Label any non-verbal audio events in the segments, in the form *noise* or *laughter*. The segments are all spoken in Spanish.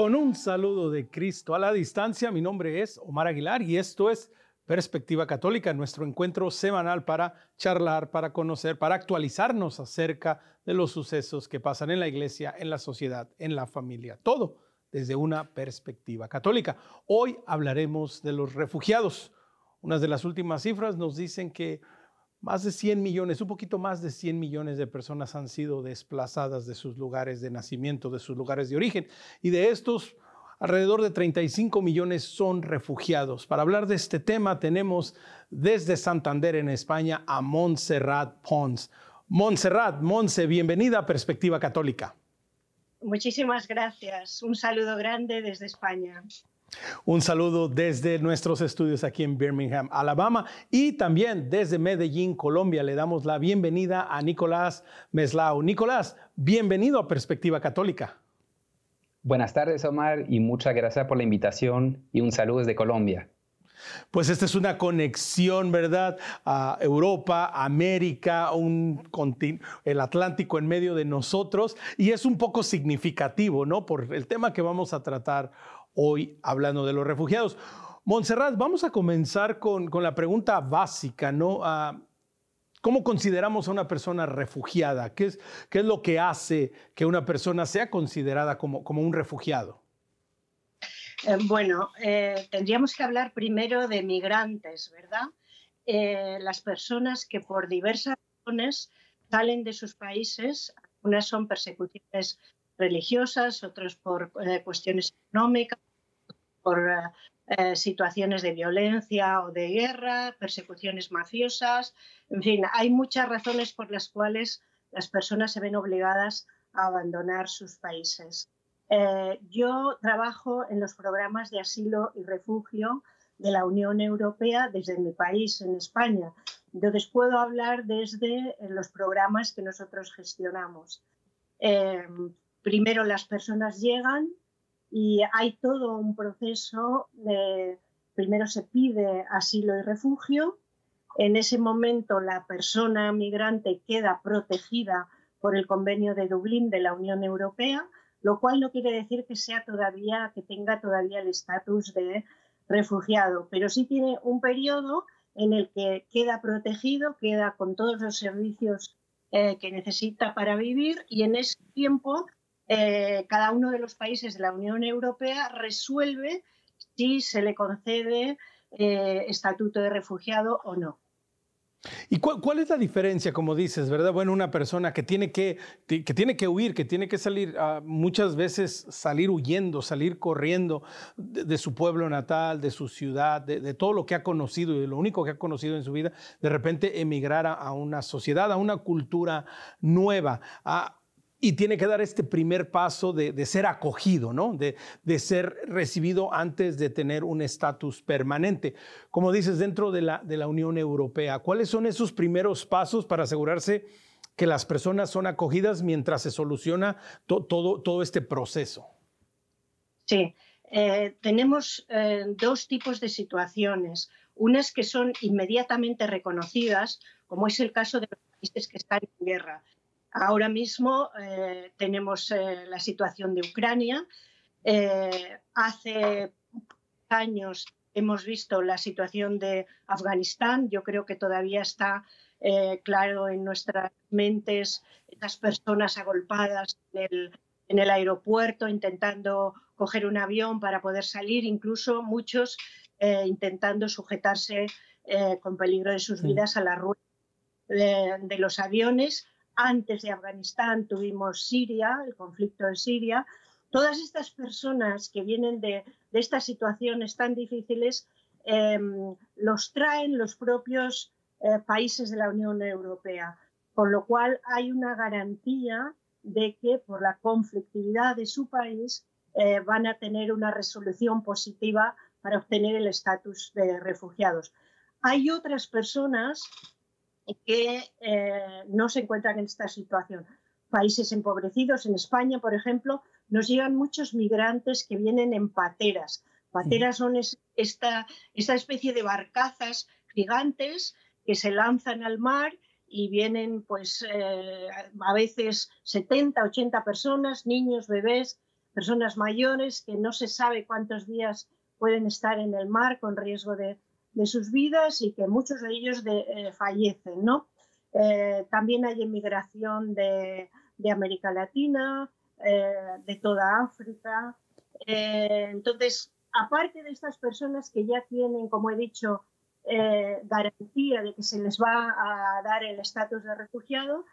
Con un saludo de Cristo a la distancia, mi nombre es Omar Aguilar y esto es Perspectiva Católica, nuestro encuentro semanal para charlar, para conocer, para actualizarnos acerca de los sucesos que pasan en la iglesia, en la sociedad, en la familia, todo desde una perspectiva católica. Hoy hablaremos de los refugiados. Unas de las últimas cifras nos dicen que más de 100 millones, un poquito más de 100 millones de personas han sido desplazadas de sus lugares de nacimiento, de sus lugares de origen. Y de estos, alrededor de 35 millones son refugiados. Para hablar de este tema tenemos desde Santander en España a Montserrat Pons. Montserrat, Monse, bienvenida a Perspectiva Católica. Muchísimas gracias. Un saludo grande desde España. Un saludo desde nuestros estudios aquí en Birmingham, Alabama y también desde Medellín, Colombia. Le damos la bienvenida a Nicolás Meslao. Nicolás, bienvenido a Perspectiva Católica. Buenas tardes, Omar, y muchas gracias por la invitación y un saludo desde Colombia. Pues esta es una conexión, ¿verdad? A Europa, América, un el Atlántico en medio de nosotros y es un poco significativo, ¿no? Por el tema que vamos a tratar hoy hablando de los refugiados. Montserrat, vamos a comenzar con, la pregunta básica, ¿no? Ah, ¿Cómo consideramos a una persona refugiada? ¿Qué es, qué es lo que hace que una persona sea considerada como, como un refugiado? Eh, bueno, eh, tendríamos que hablar primero de migrantes, ¿verdad? Eh, las personas que por diversas razones salen de sus países, unas son persecuciones religiosas, otros por cuestiones económicas, por situaciones de violencia o de guerra, persecuciones mafiosas, en fin, hay muchas razones por las cuales las personas se ven obligadas a abandonar sus países. Eh, yo trabajo en los programas de asilo y refugio de la Unión Europea desde mi país, en España. Entonces puedo hablar desde los programas que nosotros gestionamos. Eh, primero las personas llegan y hay todo un proceso de, primero se pide asilo y refugio, en ese momento la persona migrante queda protegida por el convenio de Dublín de la Unión Europea, lo cual no quiere decir que sea todavía, que tenga todavía el estatus de refugiado, pero sí tiene un periodo en el que queda protegido, queda con todos los servicios eh, que necesita para vivir y en ese tiempo eh, cada uno de los países de la Unión Europea resuelve si se le concede eh, estatuto de refugiado o no. ¿Y cuál, es la diferencia, como dices, verdad? Bueno, una persona que tiene que, que tiene que huir, que tiene que salir, ah, muchas veces salir huyendo, salir corriendo de, su pueblo natal, de su ciudad, de, todo lo que ha conocido y de lo único que ha conocido en su vida, de repente emigrar a, una sociedad, a una cultura nueva. Ah, y tiene que dar este primer paso de, ser acogido, ¿no? De, ser recibido antes de tener un estatus permanente. Como dices, dentro de la, Unión Europea, ¿cuáles son esos primeros pasos para asegurarse que las personas son acogidas mientras se soluciona todo, todo este proceso? Sí, eh, tenemos eh, dos tipos de situaciones. Unas que son inmediatamente reconocidas, como es el caso de los países que están en guerra Ahora mismo eh, tenemos eh, la situación de Ucrania. Eh, hace años hemos visto la situación de Afganistán. Yo creo que todavía está claro en nuestras mentes las personas agolpadas en el, aeropuerto intentando coger un avión para poder salir, incluso muchos intentando sujetarse con peligro de sus vidas a la rueda de los aviones antes de Afganistán tuvimos Siria, el conflicto de Siria. Todas estas personas que vienen de, estas situaciones tan difíciles em, los traen los propios eh, países de la Unión Europea, con lo cual hay una garantía de que por la conflictividad de su país eh, van a tener una resolución positiva para obtener el estatus de refugiados. Hay otras personas que eh, no se encuentran en esta situación. Países empobrecidos, en España, por ejemplo, nos llegan muchos migrantes que vienen en pateras. Pateras son esta, esta especie de barcazas gigantes que se lanzan al mar y vienen pues eh, a veces 70, 80 personas, niños, bebés, personas mayores que no se sabe cuántos días pueden estar en el mar con riesgo de, sus vidas y que muchos de ellos eh, fallecen. ¿no? Eh, también hay emigración de, América Latina, eh, de toda África. entonces, aparte de estas personas que ya tienen, como he dicho, garantía de que se les va a dar el estatus de refugiado,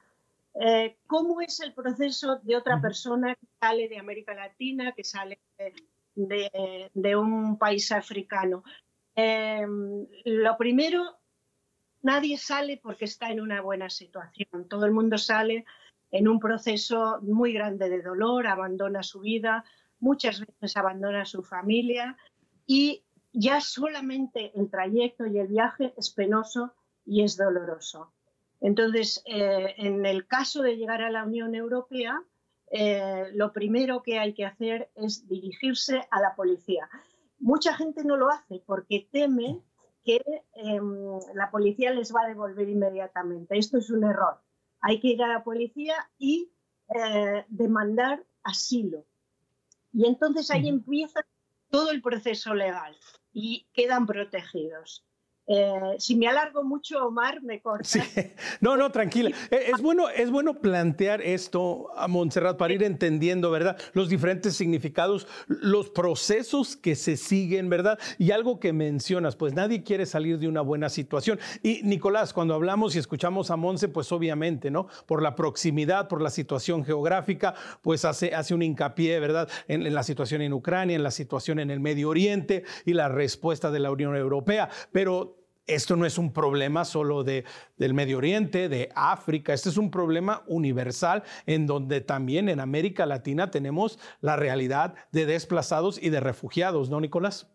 ¿Cómo es el proceso de otra persona que sale de América Latina, que sale de, un país africano? Em, lo primero, nadie sale porque está en una buena situación. Todo el mundo sale en un proceso muy grande de dolor, abandona su vida, muchas veces abandona su familia y ya solamente el trayecto y el viaje es penoso y es doloroso. Entonces, eh, en el caso de llegar a la Unión Europea, eh, lo primero que hay que hacer es dirigirse a la policía. Mucha gente no lo hace porque teme que em, la policía les va a devolver inmediatamente. Esto es un error. Hay que ir a la policía y eh, demandar asilo. Y entonces ahí empieza todo el proceso legal y quedan protegidos. Eh, si me alargo mucho, Omar, me corta. Sí. *laughs* No, no, tranquila. *laughs* Eh, es bueno, es bueno plantear esto a Montserrat para ir entendiendo, ¿verdad? Los diferentes significados, los procesos que se siguen, ¿verdad? Y algo que mencionas, pues nadie quiere salir de una buena situación. Y Nicolás, cuando hablamos y escuchamos a Monse, pues obviamente, ¿no? Por la proximidad, por la situación geográfica, pues hace, hace un hincapié, ¿verdad? En, en la situación en Ucrania, en la situación en el Medio Oriente y la respuesta de la Unión Europea. Pero esto no es un problema solo de, del Medio Oriente, de África, este es un problema universal en donde también en América Latina tenemos la realidad de desplazados y de refugiados, ¿no, Nicolás?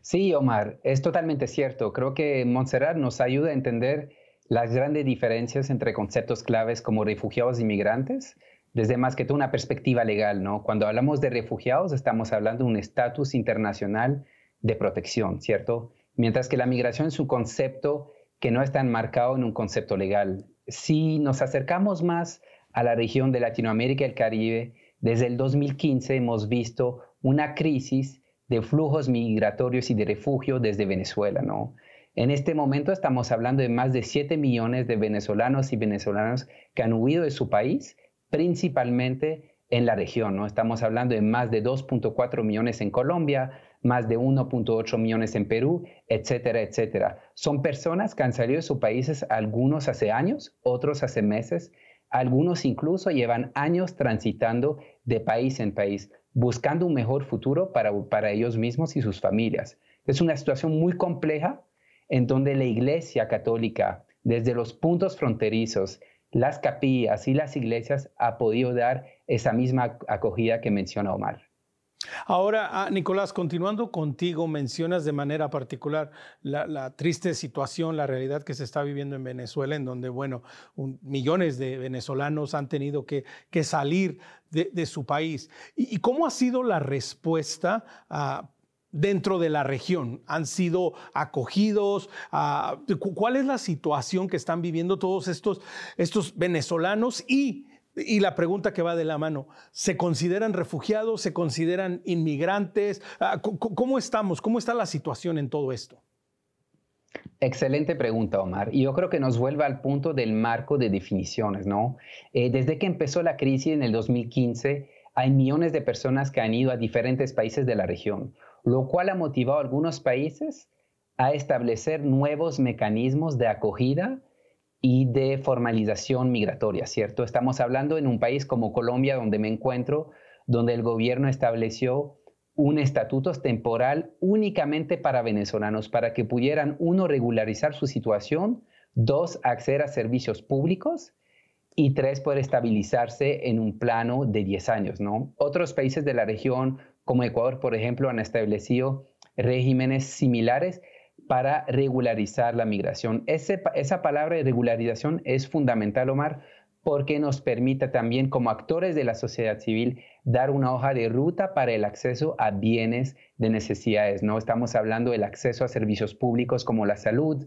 Sí, Omar, es totalmente cierto. Creo que Montserrat nos ayuda a entender las grandes diferencias entre conceptos claves como refugiados e inmigrantes, desde más que todo una perspectiva legal, ¿no? Cuando hablamos de refugiados, estamos hablando de un estatus internacional de protección, ¿cierto? Mientras que la migración es un concepto que no está enmarcado en un concepto legal. Si nos acercamos más a la región de Latinoamérica y el Caribe, desde el 2015 hemos visto una crisis de flujos migratorios y de refugio desde Venezuela, ¿no? En este momento estamos hablando de más de 7 millones de venezolanos y venezolanas que han huido de su país, principalmente en la región, ¿no? Estamos hablando de más de 2.4 millones en Colombia, más de 1.8 millones en Perú, etcétera, etcétera. Son personas que han salido de sus países, algunos hace años, otros hace meses, algunos incluso llevan años transitando de país en país, buscando un mejor futuro para, para ellos mismos y sus familias. Es una situación muy compleja en donde la Iglesia Católica, desde los puntos fronterizos, las capillas y las iglesias, ha podido dar esa misma acogida que menciona Omar. Ahora, ah, Nicolás, continuando contigo, mencionas de manera particular la, triste situación, la realidad que se está viviendo en Venezuela, en donde, bueno, millones de venezolanos han tenido que, salir de, su país. ¿Y, cómo ha sido la respuesta? Ah, dentro de la región? ¿Han sido acogidos? Ah, ¿Cuál es la situación que están viviendo todos estos, estos venezolanos y y la pregunta que va de la mano, ¿se consideran refugiados? ¿Se consideran inmigrantes? Ah, ¿Cómo estamos? ¿Cómo está la situación en todo esto? Excelente pregunta, Omar. Y yo creo que nos vuelve al punto del marco de definiciones, ¿no? Eh, desde que empezó la crisis en el 2015, hay millones de personas que han ido a diferentes países de la región, lo cual ha motivado a algunos países a establecer nuevos mecanismos de acogida y de formalización migratoria, ¿cierto? Estamos hablando en un país como Colombia, donde me encuentro, donde el gobierno estableció un estatuto temporal únicamente para venezolanos, para que pudieran, uno, regularizar su situación, dos, acceder a servicios públicos y tres, poder estabilizarse en un plano de 10 años, ¿no? Otros países de la región, como Ecuador, por ejemplo, han establecido regímenes similares, para regularizar la migración. esa palabra de regularización es fundamental, Omar, porque nos permite también como actores de la sociedad civil dar una hoja de ruta para el acceso a bienes de necesidades. No estamos hablando del acceso a servicios públicos como la salud,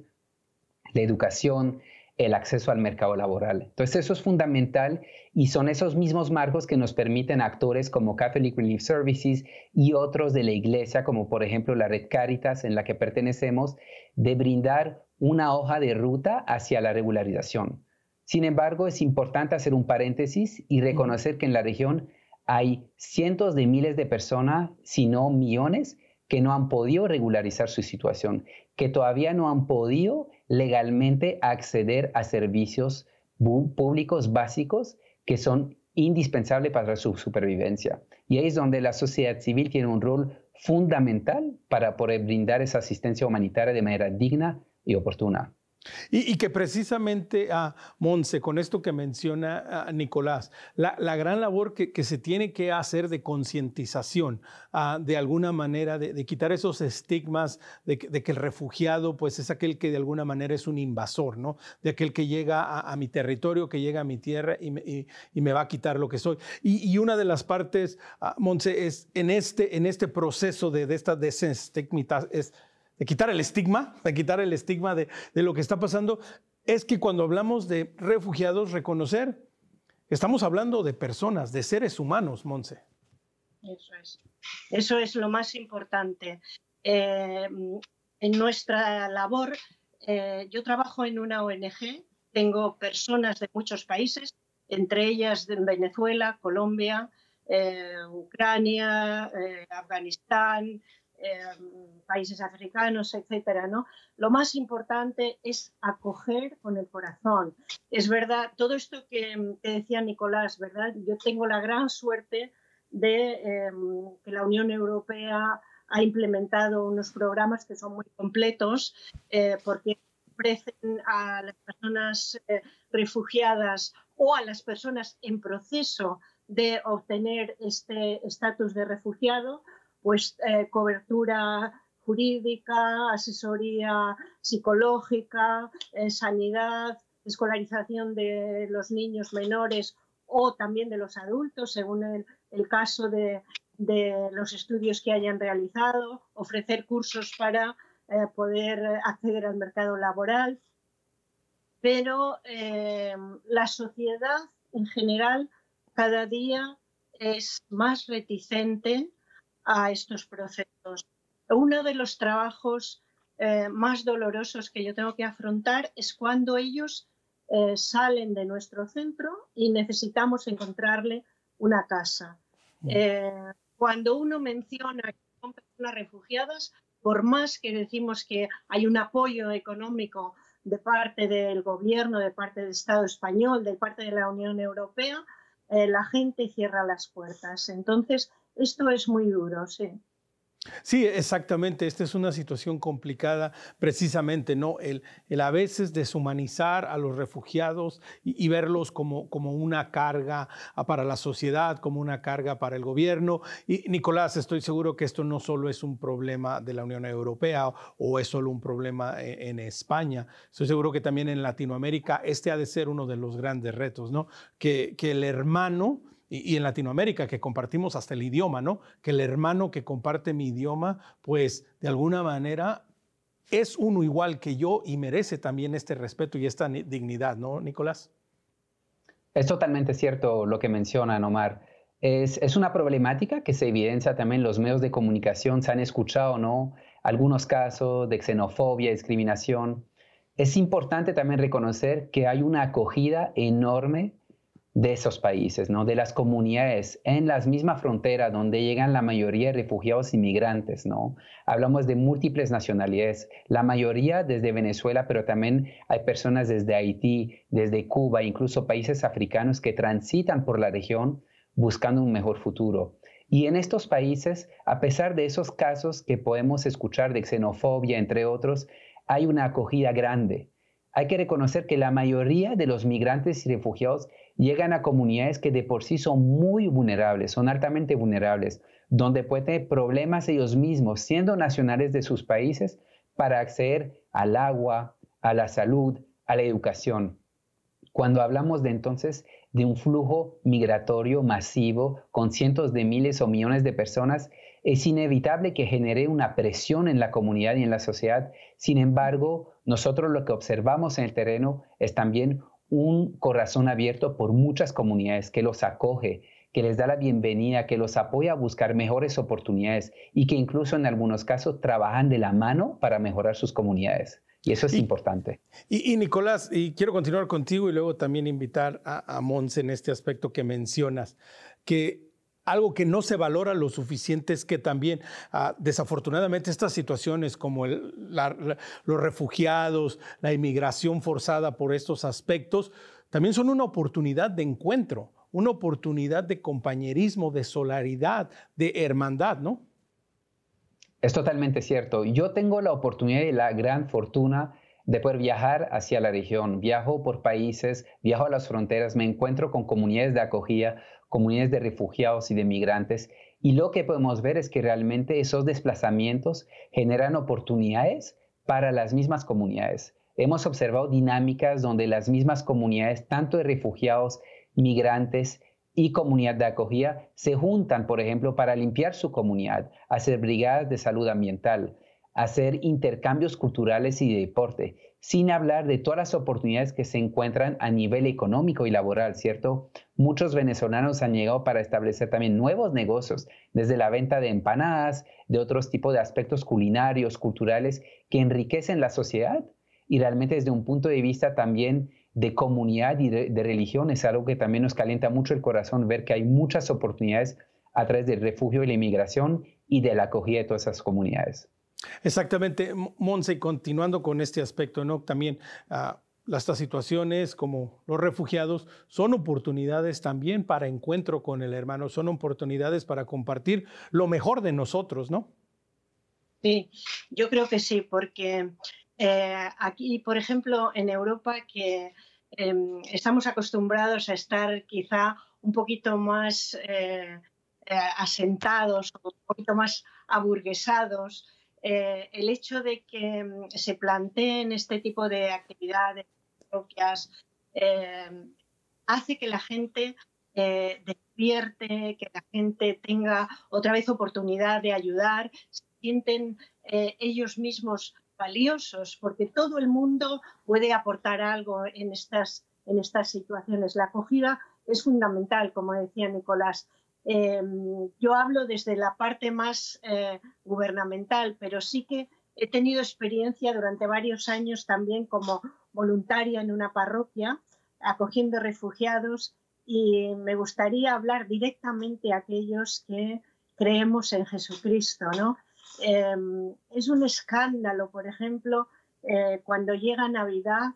la educación, el acceso al mercado laboral. Entonces eso es fundamental y son esos mismos marcos que nos permiten actores como Catholic Relief Services y otros de la iglesia, como por ejemplo la Red Caritas en la que pertenecemos, de brindar una hoja de ruta hacia la regularización. Sin embargo, es importante hacer un paréntesis y reconocer que en la región hay cientos de miles de personas, si no millones, que no han podido regularizar su situación, que todavía no han podido legalmente acceder a servicios públicos básicos que son indispensables para su supervivencia. Y ahí es donde la sociedad civil tiene un rol fundamental para poder brindar esa asistencia humanitaria de manera digna y oportuna. Y, que precisamente a ah, Monse, con esto que menciona ah, Nicolás, la, gran labor que, se tiene que hacer de concientización, ah, de alguna manera, de, quitar esos estigmas de que, el refugiado pues es aquel que de alguna manera es un invasor, ¿no? De aquel que llega a, mi territorio, que llega a mi tierra y me, va a quitar lo que soy. Y, una de las partes, Monse, es en este, en este proceso de, de esta desestigmatización, es de quitar el estigma, de quitar el estigma de, lo que está pasando, es que cuando hablamos de refugiados, reconocer estamos hablando de personas, de seres humanos, Monse. Eso es. Eso es lo más importante. Eh, en nuestra labor, eh, yo trabajo en una ONG, tengo personas de muchos países, entre ellas de Venezuela, Colombia, eh, Ucrania, Afganistán, países africanos, etcétera, ¿no? Lo más importante es acoger con el corazón. Es verdad, todo esto que, decía Nicolás, ¿verdad? Yo tengo la gran suerte de em, que la Unión Europea ha implementado unos programas que son muy completos eh, porque ofrecen a las personas eh, refugiadas o a las personas en proceso de obtener este estatus de refugiado, pues eh, cobertura jurídica, asesoría psicológica, eh, sanidad, escolarización de los niños menores o también de los adultos, según el, caso de, los estudios que hayan realizado, ofrecer cursos para eh, poder acceder al mercado laboral. Pero la sociedad en general cada día es más reticente a estos procesos. Uno de los trabajos eh, más dolorosos que yo tengo que afrontar es cuando ellos eh, salen de nuestro centro y necesitamos encontrarle una casa. Mm. Eh, cuando uno menciona que son personas refugiadas, por más que decimos que hay un apoyo económico de parte del gobierno, de parte del Estado español, de parte de la Unión Europea, la gente cierra las puertas. Entonces, esto es muy duro, sí. Sí, exactamente. Esta es una situación complicada, precisamente, ¿no? El, el a veces deshumanizar a los refugiados y, verlos como, como, una carga para la sociedad, como una carga para el gobierno. Y Nicolás, estoy seguro que esto no solo es un problema de la Unión Europea o, es solo un problema en, en, España. Estoy seguro que también en Latinoamérica este ha de ser uno de los grandes retos, ¿no? Que, que el hermano y, en Latinoamérica, que compartimos hasta el idioma, ¿no? Que el hermano que comparte mi idioma, pues de alguna manera es uno igual que yo y merece también este respeto y esta dignidad, ¿no, Nicolás? Es totalmente cierto lo que menciona Omar. Es, una problemática que se evidencia también en los medios de comunicación. Se han escuchado, ¿no? Algunos casos de xenofobia, discriminación. Es importante también reconocer que hay una acogida enorme de esos países, ¿no? de las comunidades en las mismas fronteras donde llegan la mayoría de refugiados inmigrantes. ¿no? Hablamos de múltiples nacionalidades, la mayoría desde Venezuela, pero también hay personas desde Haití, desde Cuba, incluso países africanos que transitan por la región buscando un mejor futuro. Y en estos países, a pesar de esos casos que podemos escuchar de xenofobia, entre otros, hay una acogida grande. Hay que reconocer que la mayoría de los migrantes y refugiados llegan a comunidades que de por sí son muy vulnerables, son altamente vulnerables, donde pueden tener problemas ellos mismos, siendo nacionales de sus países, para acceder al agua, a la salud, a la educación. Cuando hablamos de entonces de un flujo migratorio masivo con cientos de miles o millones de personas, es inevitable que genere una presión en la comunidad y en la sociedad. Sin embargo, nosotros lo que observamos en el terreno es también un corazón abierto por muchas comunidades que los acoge, que les da la bienvenida, que los apoya a buscar mejores oportunidades y que incluso en algunos casos trabajan de la mano para mejorar sus comunidades. Y eso es importante. Y, Nicolás, y quiero continuar contigo y luego también invitar a, a Monse en este aspecto que mencionas, que algo que no se valora lo suficiente es que también, ah, desafortunadamente, estas situaciones como los refugiados, la inmigración forzada por estos aspectos, también son una oportunidad de encuentro, una oportunidad de compañerismo, de solidaridad, de hermandad, ¿no? Es totalmente cierto. Yo tengo la oportunidad y la gran fortuna de poder viajar hacia la región. Viajo por países, viajo a las fronteras, me encuentro con comunidades de acogida, comunidades de refugiados y de migrantes. Y lo que podemos ver es que realmente esos desplazamientos generan oportunidades para las mismas comunidades. Hemos observado dinámicas donde las mismas comunidades, tanto de refugiados, migrantes y comunidad de acogida, se juntan, por ejemplo, para limpiar su comunidad, hacer brigadas de salud ambiental, hacer intercambios culturales y de deporte, sin hablar de todas las oportunidades que se encuentran a nivel económico y laboral, ¿cierto? Muchos venezolanos han llegado para establecer también nuevos negocios, desde la venta de empanadas, de otros tipos de aspectos culinarios, culturales, que enriquecen la sociedad y realmente desde un punto de vista también de comunidad y de, de religión es algo que también nos calienta mucho el corazón ver que hay muchas oportunidades a través del refugio y la inmigración y de la acogida de todas esas comunidades. Exactamente, Monse, continuando con este aspecto, ¿no? También uh, estas situaciones como los refugiados son oportunidades también para encuentro con el hermano, son oportunidades para compartir lo mejor de nosotros, ¿no? Sí, yo creo que sí, porque eh, aquí, por ejemplo, en Europa, que eh, estamos acostumbrados a estar quizá un poquito más eh, eh asentados, un poquito más aburguesados, eh, el hecho de que mm, se planteen este tipo de actividades propias eh, hace que la gente eh, despierte, que la gente tenga otra vez oportunidad de ayudar, se sienten ellos mismos valiosos, porque todo el mundo puede aportar algo en estas, en estas situaciones. La acogida es fundamental, como decía Nicolás. Em, yo hablo desde la parte más eh, gubernamental, pero sí que he tenido experiencia durante varios años también como voluntaria en una parroquia, acogiendo refugiados y me gustaría hablar directamente a aquellos que creemos en Jesucristo, ¿no? Em, es un escándalo, por ejemplo, eh, cuando llega Navidad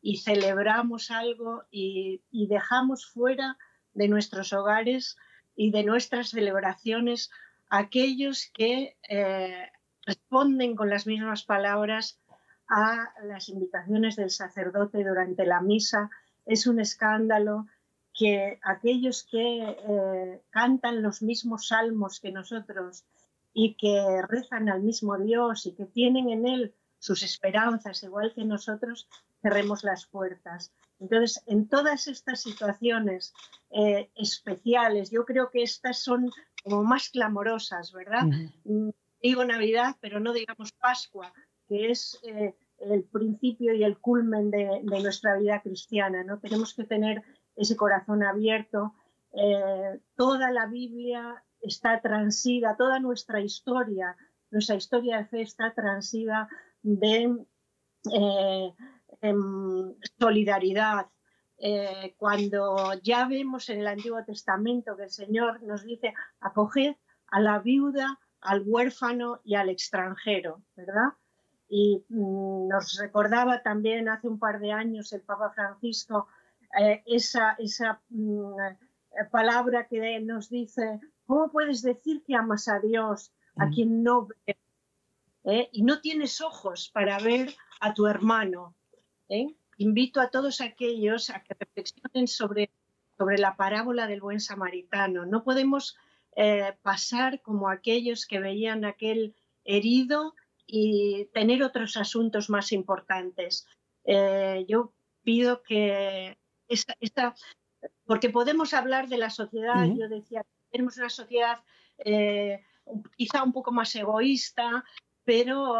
y celebramos algo y dejamos fuera de nuestros hogares y de nuestras celebraciones aquellos que eh, responden con las mismas palabras a las invitaciones del sacerdote durante la misa. Es un escándalo que aquellos que eh, cantan los mismos salmos que nosotros y que rezan al mismo Dios y que tienen en Él sus esperanzas igual que nosotros, cerremos las puertas. Entonces, en todas estas situaciones eh, especiales, yo creo que estas son como más clamorosas, ¿verdad? Mm, digo Navidad, pero no digamos Pascua, que es eh, el principio y el culmen de, nuestra vida cristiana, ¿no? Tenemos que tener ese corazón abierto. Eh, toda la Biblia está transida, toda nuestra historia, nuestra historia de fe está transida de solidaridad. Eh, cuando ya vemos en el Antiguo Testamento que el Señor nos dice acoged a la viuda, al huérfano y al extranjero, ¿verdad? Y mm, nos recordaba también hace un par de años el Papa Francisco eh, esa, esa mm, palabra que nos dice, ¿cómo puedes decir que amas a Dios a mm. quien no ve? Eh? Y no tienes ojos para ver a tu hermano. ¿Eh? Invito a todos aquellos a que reflexionen sobre, sobre la parábola del buen samaritano. No podemos eh, pasar como aquellos que veían aquel herido y tener otros asuntos más importantes. Eh, yo pido que esta, porque podemos hablar de la sociedad, yo decía, tenemos una sociedad quizá un poco más egoísta, pero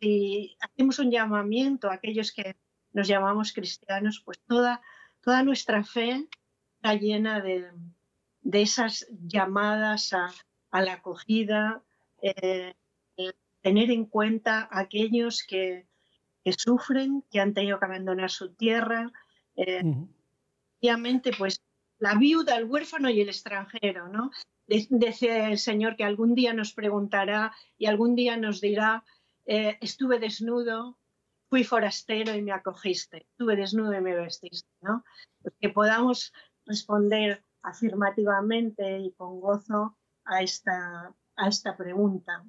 si hacemos un llamamiento a aquellos que nos llamamos cristianos, pues toda, toda nuestra fe está llena de, esas llamadas a, la acogida, eh, tener en cuenta a aquellos que, sufren, que han tenido que abandonar su tierra. Eh, Obviamente, pues la viuda, el huérfano y el extranjero, ¿no? Dice el Señor que algún día nos preguntará y algún día nos dirá, eh, estuve desnudo, fui forastero y me acogiste, estuve desnudo y me vestiste, ¿no? Pues que podamos responder afirmativamente y con gozo a esta, a esta pregunta.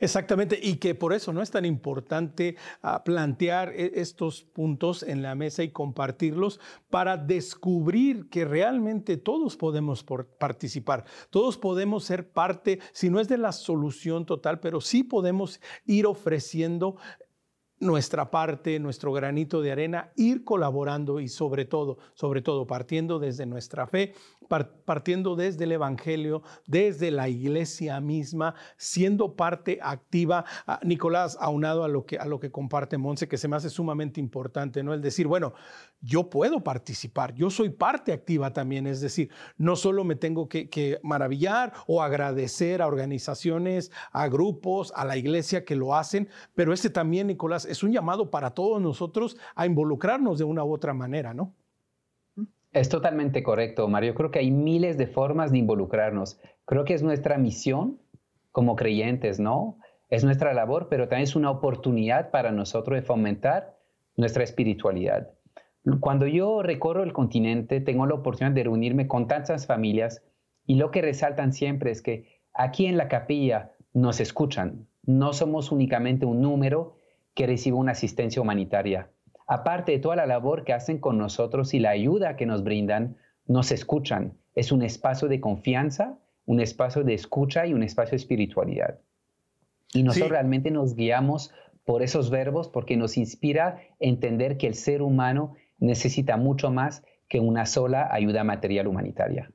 Exactamente, y que por eso no es tan importante ah, plantear e, estos puntos en la mesa y compartirlos para descubrir que realmente todos podemos participar, todos podemos ser parte, si no es de la solución total, pero sí podemos ir ofreciendo nuestra parte, nuestro granito de arena, ir colaborando y sobre todo, sobre todo partiendo desde nuestra fe, partiendo desde el Evangelio, desde la iglesia misma, siendo parte activa. Ah, Nicolás, aunado a lo que, a lo que comparte Monse, que se me hace sumamente importante, ¿no? El decir, bueno, yo puedo participar, yo soy parte activa también, es decir, no solo me tengo que, que maravillar o agradecer a organizaciones, a grupos, a la iglesia que lo hacen, pero este también, Nicolás, es un llamado para todos nosotros a involucrarnos de una u otra manera, ¿no? Es totalmente correcto, Mario. Creo que hay miles de formas de involucrarnos. Creo que es nuestra misión como creyentes, ¿no? Es nuestra labor, pero también es una oportunidad para nosotros de fomentar nuestra espiritualidad. Cuando yo recorro el continente, tengo la oportunidad de reunirme con tantas familias y lo que resaltan siempre es que aquí en la capilla nos escuchan. No somos únicamente un número que recibe una asistencia humanitaria aparte de toda la labor que hacen con nosotros y la ayuda que nos brindan, nos escuchan. Es un espacio de confianza, un espacio de escucha y un espacio de espiritualidad. Y nosotros realmente nos guiamos por esos verbos porque nos inspira a entender que el ser humano necesita mucho más que una sola ayuda material humanitaria.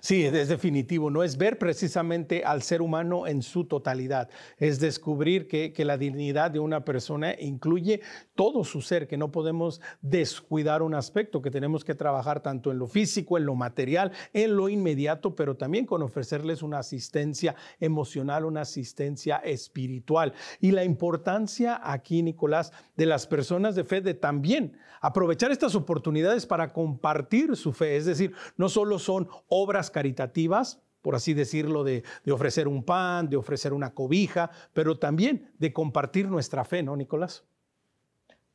Sí, es definitivo, no es ver precisamente al ser humano en su totalidad, es descubrir que, la dignidad de una persona incluye todo su ser, que no podemos descuidar un aspecto, que tenemos que trabajar tanto en lo físico, en lo material, en lo inmediato, pero también con ofrecerles una asistencia emocional, una asistencia espiritual. Y la importancia aquí, Nicolás, de las personas de fe de también aprovechar estas oportunidades para compartir su fe, es decir, no solo son obras caritativas, por así decirlo, de, ofrecer un pan, de ofrecer una cobija, pero también de compartir nuestra fe, ¿no, Nicolás?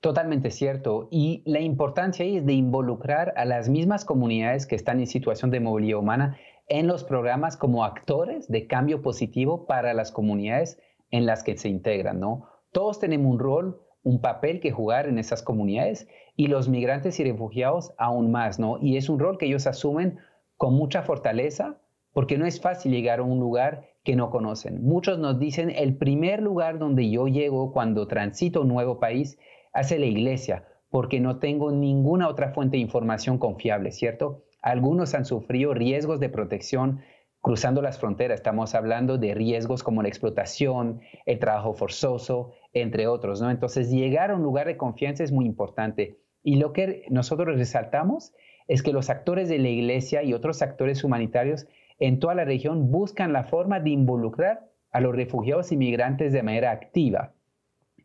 Totalmente cierto. Y la importancia ahí es de involucrar a las mismas comunidades que están en situación de movilidad humana en los programas como actores de cambio positivo para las comunidades en las que se integran, ¿no? Todos tenemos un rol, un papel que jugar en esas comunidades y los migrantes y refugiados aún más, ¿no? Y es un rol que ellos asumen con mucha fortaleza, porque no es fácil llegar a un lugar que no conocen. Muchos nos dicen, el primer lugar donde yo llego cuando transito un nuevo país es la iglesia, porque no tengo ninguna otra fuente de información confiable, ¿cierto? Algunos han sufrido riesgos de protección cruzando las fronteras. Estamos hablando de riesgos como la explotación, el trabajo forzoso, entre otros, ¿no? Entonces, llegar a un lugar de confianza es muy importante. Y lo que nosotros resaltamos es que los actores de la iglesia y otros actores humanitarios en toda la región buscan la forma de involucrar a los refugiados y migrantes de manera activa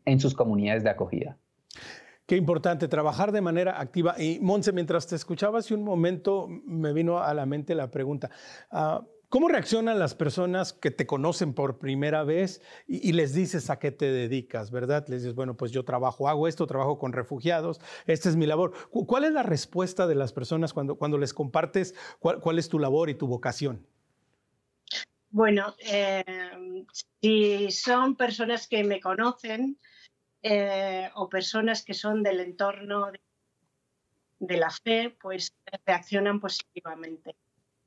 en sus comunidades de acogida. Qué importante trabajar de manera activa. Y Monse, mientras te escuchaba hace un momento, me vino a la mente la pregunta. Ah, ¿Cómo reaccionan las personas que te conocen por primera vez y, les dices a qué te dedicas, verdad? Les dices, bueno, pues yo trabajo, hago esto, trabajo con refugiados, esta es mi labor. ¿Cuál es la respuesta de las personas cuando, cuando les compartes cuál, es tu labor y tu vocación? Bueno, eh, si son personas que me conocen eh, o personas que son del entorno de la fe, pues reaccionan positivamente.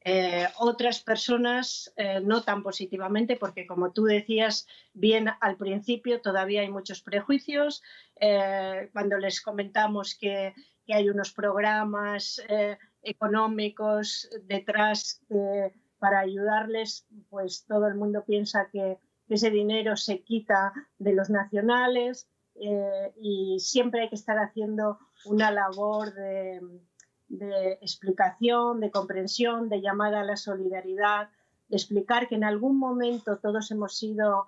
Eh, otras personas eh, no tan positivamente porque, como tú decías bien al principio, todavía hay muchos prejuicios. Eh, cuando les comentamos que, hay unos programas económicos detrás para ayudarles, pues todo el mundo piensa que ese dinero se quita de los nacionales eh, y siempre hay que estar haciendo una labor de, explicación, de comprensión, de llamada a la solidaridad, de explicar que en algún momento todos hemos sido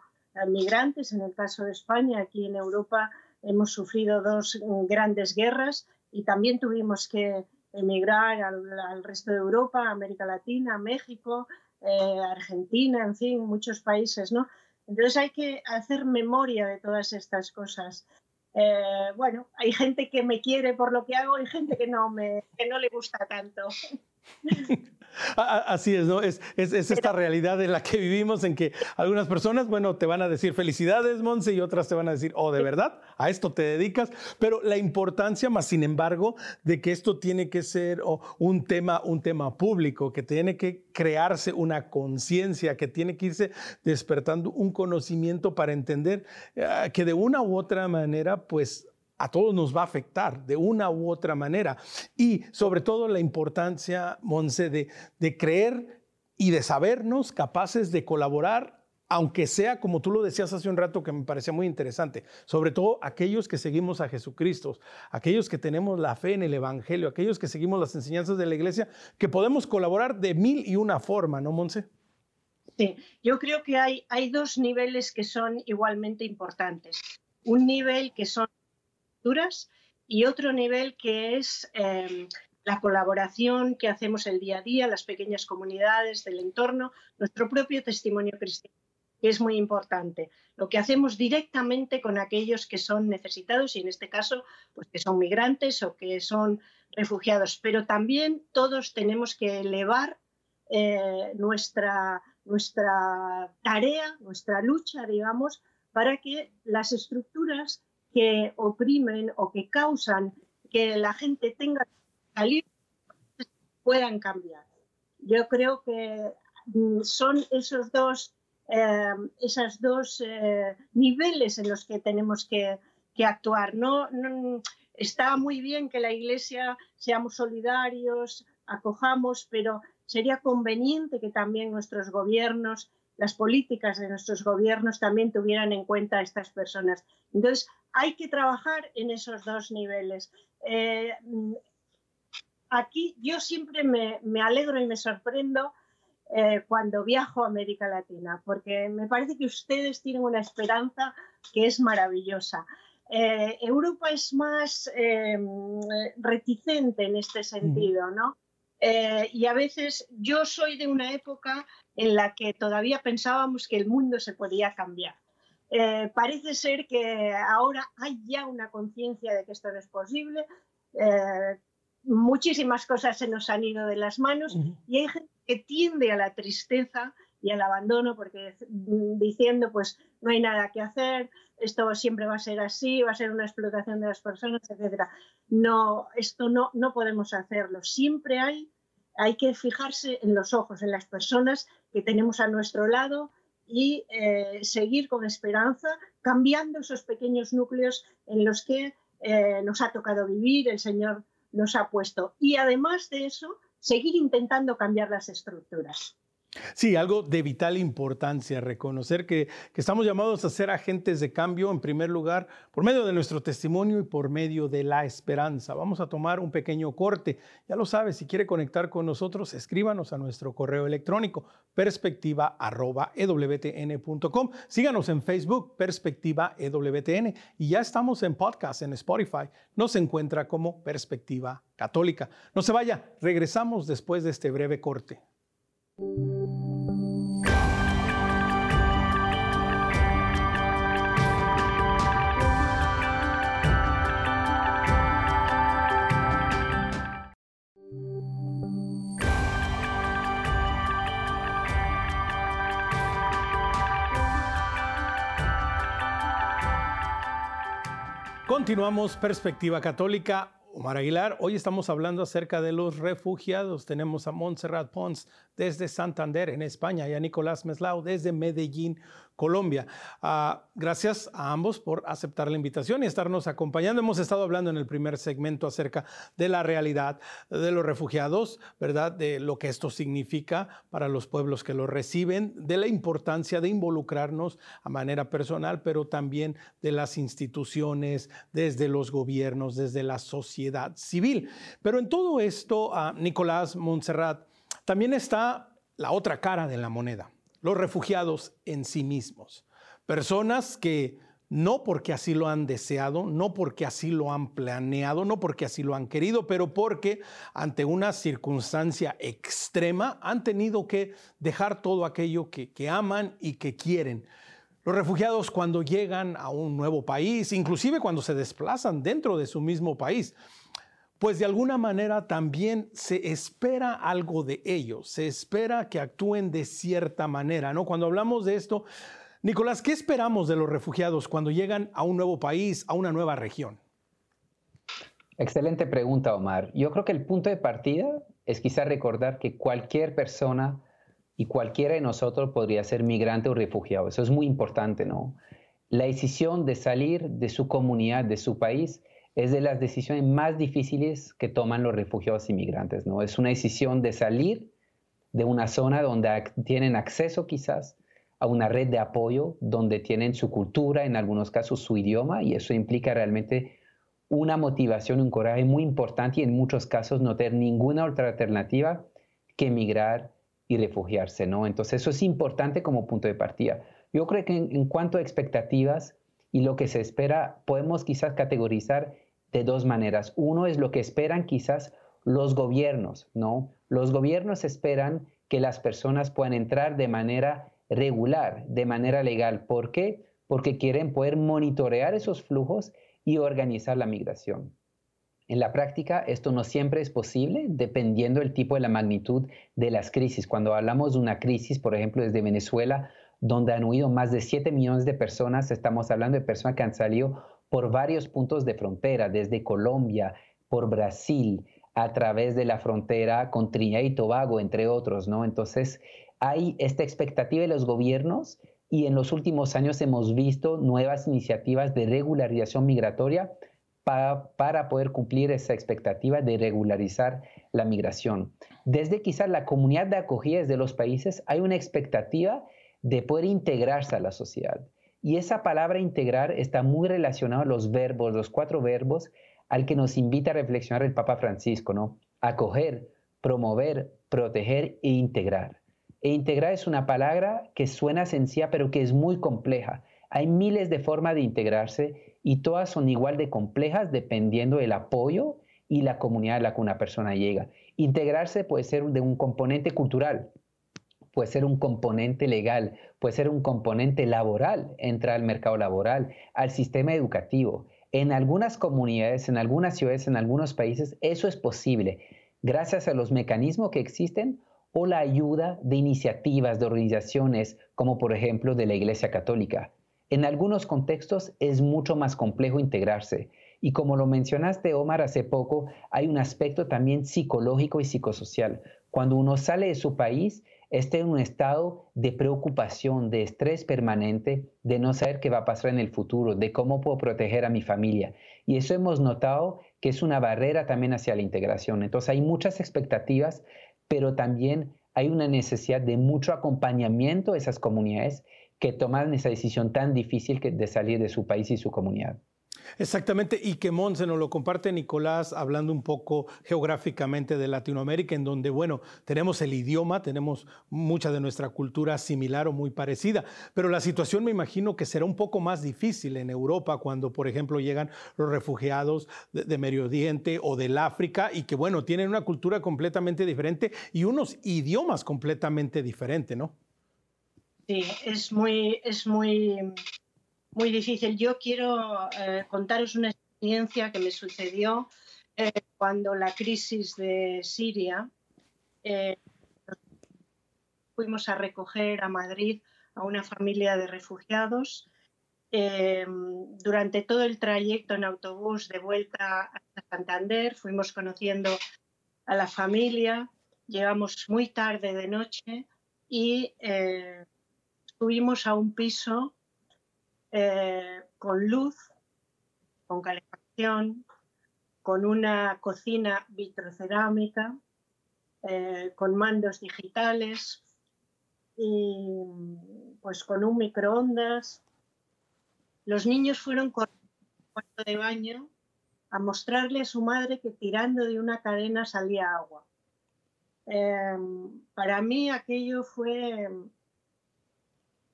migrantes, en el caso de España, aquí en Europa hemos sufrido dos grandes guerras y también tuvimos que emigrar al, resto de Europa, América Latina, México, eh, Argentina, en fin, muchos países, ¿no? Entonces hay que hacer memoria de todas estas cosas. Eh, bueno, hay gente que me quiere por lo que hago y gente que no, me, que no le gusta tanto. *laughs* Así es, ¿no? Es, es, esta realidad en la que vivimos, en que algunas personas, bueno, te van a decir felicidades, Monse, y otras te van a decir, oh, de verdad, a esto te dedicas. Pero la importancia, más sin embargo, de que esto tiene que ser un, tema, un tema público, que tiene que crearse una conciencia, que tiene que irse despertando un conocimiento para entender eh, que de una u otra manera, pues a todos nos va a afectar de una u otra manera. Y sobre todo la importancia, Monse, de, creer y de sabernos capaces de colaborar, aunque sea, como tú lo decías hace un rato, que me parecía muy interesante, sobre todo aquellos que seguimos a Jesucristo, aquellos que tenemos la fe en el Evangelio, aquellos que seguimos las enseñanzas de la iglesia, que podemos colaborar de mil y una forma, ¿no, Monse? Sí, yo creo que hay dos niveles que son igualmente importantes. Un nivel que son y otro nivel que es em, la colaboración que hacemos el día a día, las pequeñas comunidades del entorno, nuestro propio testimonio cristiano, que es muy importante. Lo que hacemos directamente con aquellos que son necesitados y en este caso, pues que son migrantes o que son refugiados, pero también todos tenemos que elevar eh, nuestra, nuestra tarea, nuestra lucha, digamos, para que las estructuras que oprimen o que causan que la gente tenga que salir puedan cambiar. Yo creo que mm, son esos dos, eh, dos eh, niveles en los que tenemos que, actuar. No, está muy bien que la Iglesia seamos solidarios, acojamos, pero sería conveniente que también nuestros gobiernos las políticas de nuestros gobiernos también tuvieran en cuenta a estas personas. Entonces, hay que trabajar en esos dos niveles. Eh, aquí yo siempre me, alegro y me sorprendo eh, cuando viajo a América Latina, porque me parece que ustedes tienen una esperanza que es maravillosa. Eh, Europa es más reticente en este sentido, ¿no? Y a veces yo soy de una época en la que todavía pensábamos que el mundo se podía cambiar. Eh, parece ser que ahora hay ya una conciencia de que esto no es posible. Eh, muchísimas cosas se nos han ido de las manos y hay gente que tiende a la tristeza y al abandono porque diciendo pues no hay nada que hacer, esto siempre va a ser así, va a ser una explotación de las personas, etc. No, esto no, no podemos hacerlo. Siempre hay, hay que fijarse en los ojos, en las personas que tenemos a nuestro lado y eh, seguir con esperanza, cambiando esos pequeños núcleos en los que eh, nos ha tocado vivir, el Señor nos ha puesto. Y además de eso, seguir intentando cambiar las estructuras. Sí, algo de vital importancia, reconocer que, estamos llamados a ser agentes de cambio, en primer lugar, por medio de nuestro testimonio y por medio de la esperanza. Vamos a tomar un pequeño corte. Ya lo sabes, si quiere conectar con nosotros, escríbanos a nuestro correo electrónico perspectiva.ewtn.com. Síganos en Facebook, Perspectiva EWTN, y ya estamos en podcast en Spotify. Nos encuentra como Perspectiva Católica. No se vaya, regresamos después de este breve corte. Continuamos Perspectiva Católica. Omar Aguilar, hoy estamos hablando acerca de los refugiados. Tenemos a Montserrat Pons desde Santander, en España, y a Nicolás Meslao desde Medellín, Colombia. Ah, gracias a ambos por aceptar la invitación y estarnos acompañando. Hemos estado hablando en el primer segmento acerca de la realidad de los refugiados, ¿verdad? De lo que esto significa para los pueblos que los reciben, de la importancia de involucrarnos a manera personal, pero también de las instituciones, desde los gobiernos, desde la sociedad civil. Pero en todo esto, a Nicolás Montserrat, también está la otra cara de la moneda los refugiados en sí mismos. Personas que no porque así lo han deseado, no porque así lo han planeado, no porque así lo han querido, pero porque ante una circunstancia extrema han tenido que dejar todo aquello que, que aman y que quieren. Los refugiados cuando llegan a un nuevo país, inclusive cuando se desplazan dentro de su mismo país, pues de alguna manera también se espera algo de ellos, se espera que actúen de cierta manera, ¿no? Cuando hablamos de esto, Nicolás, ¿qué esperamos de los refugiados cuando llegan a un nuevo país, a una nueva región? Excelente pregunta, Omar. Yo creo que el punto de partida es quizá recordar que cualquier persona y cualquiera de nosotros podría ser migrante o refugiado. Eso es muy importante, ¿no? La decisión de salir de su comunidad, de su país, es de las decisiones más difíciles que toman los refugiados inmigrantes, ¿no? Es una decisión de salir de una zona donde tienen acceso quizás a una red de apoyo, donde tienen su cultura, en algunos casos su idioma, y eso implica realmente una motivación, un coraje muy importante y en muchos casos no tener ninguna otra alternativa que emigrar y refugiarse, ¿no? Entonces eso es importante como punto de partida. Yo creo que en, cuanto a expectativas y lo que se espera, podemos quizás categorizar de dos maneras. Uno es lo que esperan quizás los gobiernos, ¿no? Los gobiernos esperan que las personas puedan entrar de manera regular, de manera legal. ¿Por qué? Porque quieren poder monitorear esos flujos y organizar la migración. En la práctica, esto no siempre es posible, dependiendo del tipo de la magnitud de las crisis. Cuando hablamos de una crisis, por ejemplo, desde Venezuela, donde han huido más de 7 millones de personas, estamos hablando de personas que han salido por varios puntos de frontera, desde Colombia, por Brasil, a través de la frontera con Trinidad y Tobago, entre otros, ¿no? Entonces, hay esta expectativa de los gobiernos y en los últimos años hemos visto nuevas iniciativas de regularización migratoria para, poder cumplir esa expectativa de regularizar la migración. Desde quizás la comunidad de acogida de los países hay una expectativa de poder integrarse a la sociedad. Y esa palabra integrar está muy relacionada a los verbos, los cuatro verbos al que nos invita a reflexionar el Papa Francisco, ¿no? Acoger, promover, proteger e integrar. E integrar es una palabra que suena sencilla, pero que es muy compleja. Hay miles de formas de integrarse y todas son igual de complejas dependiendo del apoyo y la comunidad a la que una persona llega. Integrarse puede ser de un componente cultural, puede ser un componente legal, puede ser un componente laboral, entrar al mercado laboral, al sistema educativo. En algunas comunidades, en algunas ciudades, en algunos países, eso es posible, gracias a los mecanismos que existen o la ayuda de iniciativas, de organizaciones, como por ejemplo de la Iglesia Católica. En algunos contextos es mucho más complejo integrarse. Y como lo mencionaste, Omar, hace poco, hay un aspecto también psicológico y psicosocial. Cuando uno sale de su país, está en un estado de preocupación, de estrés permanente, de no saber qué va a pasar en el futuro, de cómo puedo proteger a mi familia. Y eso hemos notado que es una barrera también hacia la integración. Entonces hay muchas expectativas, pero también hay una necesidad de mucho acompañamiento de esas comunidades que toman esa decisión tan difícil de salir de su país y su comunidad. Exactamente, y que Monse nos lo comparte Nicolás hablando un poco geográficamente de Latinoamérica, en donde, bueno, tenemos el idioma, tenemos mucha de nuestra cultura similar o muy parecida, pero la situación me imagino que será un poco más difícil en Europa cuando, por ejemplo, llegan los refugiados de, Medio Oriente o del África y que, bueno, tienen una cultura completamente diferente y unos idiomas completamente diferentes, ¿no? Sí, es muy, es muy muy difícil. Yo quiero eh, contaros una experiencia que me sucedió eh, cuando la crisis de Siria eh, fuimos a recoger a Madrid a una familia de refugiados. durante todo el trayecto en autobús de vuelta a Santander fuimos conociendo a la familia, llegamos muy tarde de noche y subimos a un piso eh, con luz, con calefacción, con una cocina vitrocerámica, eh, con mandos digitales y pues con un microondas. Los niños fueron con cuarto de baño a mostrarle a su madre que tirando de una cadena salía agua. Em, para mí aquello fue,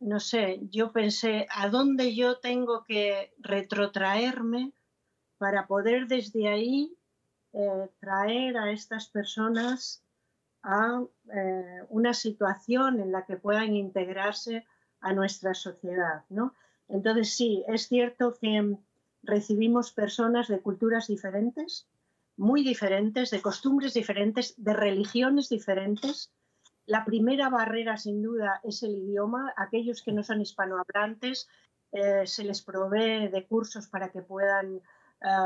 no sé, yo pensé, ¿a dónde yo tengo que retrotraerme para poder desde ahí eh, traer a estas personas a eh, una situación en la que puedan integrarse a nuestra sociedad? ¿no? Entonces sí, es cierto que recibimos personas de culturas diferentes, muy diferentes, de costumbres diferentes, de religiones diferentes. La primera barrera, sin duda, es el idioma. Aquellos que no son hispanohablantes eh, se les provee de cursos para que puedan eh,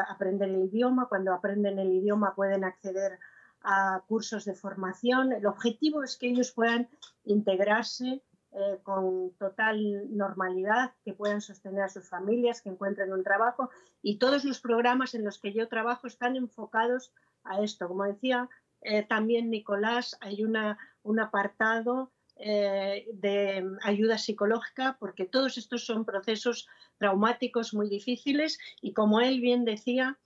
aprender el idioma. Cuando aprenden el idioma pueden acceder a cursos de formación. El objetivo es que ellos puedan integrarse eh, con total normalidad, que puedan sostener a sus familias, que encuentren un trabajo. Y todos los programas en los que yo trabajo están enfocados a esto. Como decía eh, también Nicolás, hay una, un apartado eh, de ayuda psicológica, porque todos estos son procesos traumáticos muy difíciles y como él bien decía,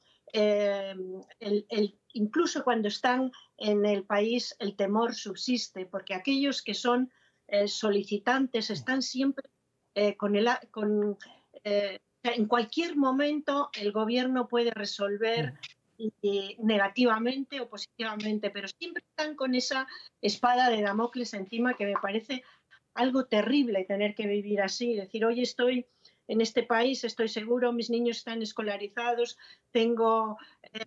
incluso cuando están en el país el temor subsiste, porque aquellos que son eh, solicitantes están siempre eh, con el... Con, eh, en cualquier momento el gobierno puede resolver negativamente o positivamente, pero siempre están con esa espada de Damocles encima que me parece algo terrible tener que vivir así, decir, hoy estoy en este país, estoy seguro, mis niños están escolarizados, tengo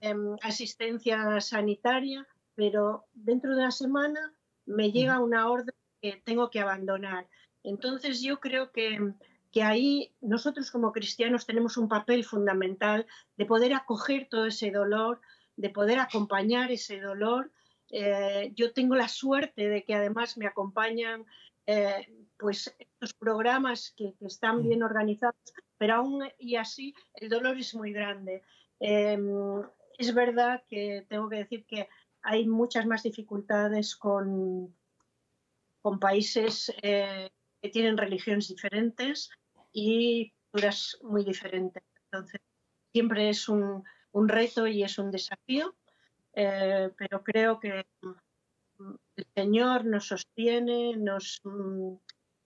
em, asistencia sanitaria, pero dentro de una semana me llega una orden tengo que abandonar. Entonces yo creo que, que ahí nosotros como cristianos tenemos un papel fundamental de poder acoger todo ese dolor, de poder acompañar ese dolor. Eh, yo tengo la suerte de que además me acompañan eh, pues estos programas que, están mm. bien organizados, pero aún y así el dolor es muy grande. Em, es verdad que tengo que decir que hay muchas más dificultades con, con países eh, que tienen religiones diferentes y culturas muy diferentes. Entonces, siempre es un, reto y es un desafío, eh, pero creo que mm, el Señor nos sostiene, nos, mm,